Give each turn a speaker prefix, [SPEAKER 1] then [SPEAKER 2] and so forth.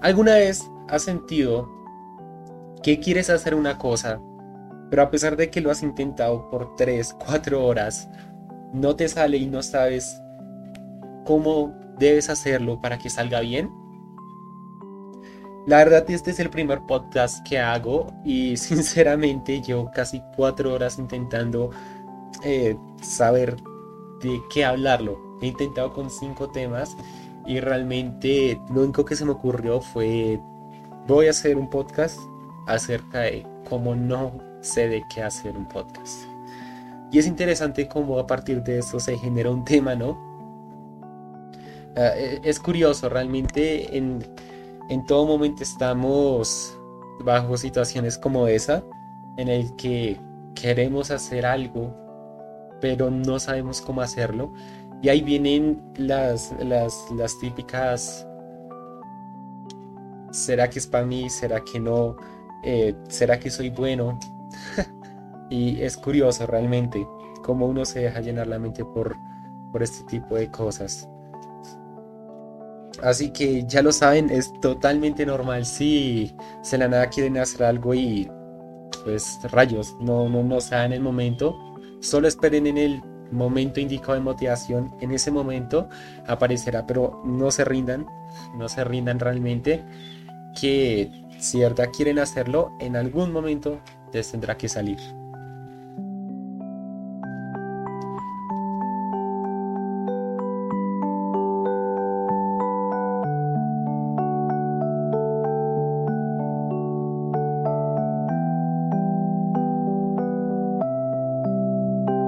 [SPEAKER 1] ¿Alguna vez has sentido que quieres hacer una cosa, pero a pesar de que lo has intentado por 3, 4 horas, no te sale y no sabes cómo debes hacerlo para que salga bien? La verdad, este es el primer podcast que hago y sinceramente llevo casi 4 horas intentando eh, saber de qué hablarlo. He intentado con 5 temas y realmente lo único que se me ocurrió fue voy a hacer un podcast acerca de cómo no sé de qué hacer un podcast. Y es interesante cómo a partir de eso se genera un tema, ¿no? Ah, e, es curioso, realmente en, en todo momento estamos bajo situaciones como esa, en el que queremos hacer algo, pero no sabemos cómo hacerlo. Y ahí vienen las, las, las típicas, ¿será que es para mí? ¿Será que no? Eh, ¿Será que soy bueno? y es curioso realmente cómo uno se deja llenar la mente por, por este tipo de cosas. Así que ya lo saben, es totalmente normal si se la nada quieren hacer algo y pues rayos, no, no, no sea en el momento. Solo esperen en el momento indicado de motivación. En ese momento aparecerá, pero no se rindan, no se rindan realmente. Que si quieren hacerlo, en algún momento les tendrá que salir.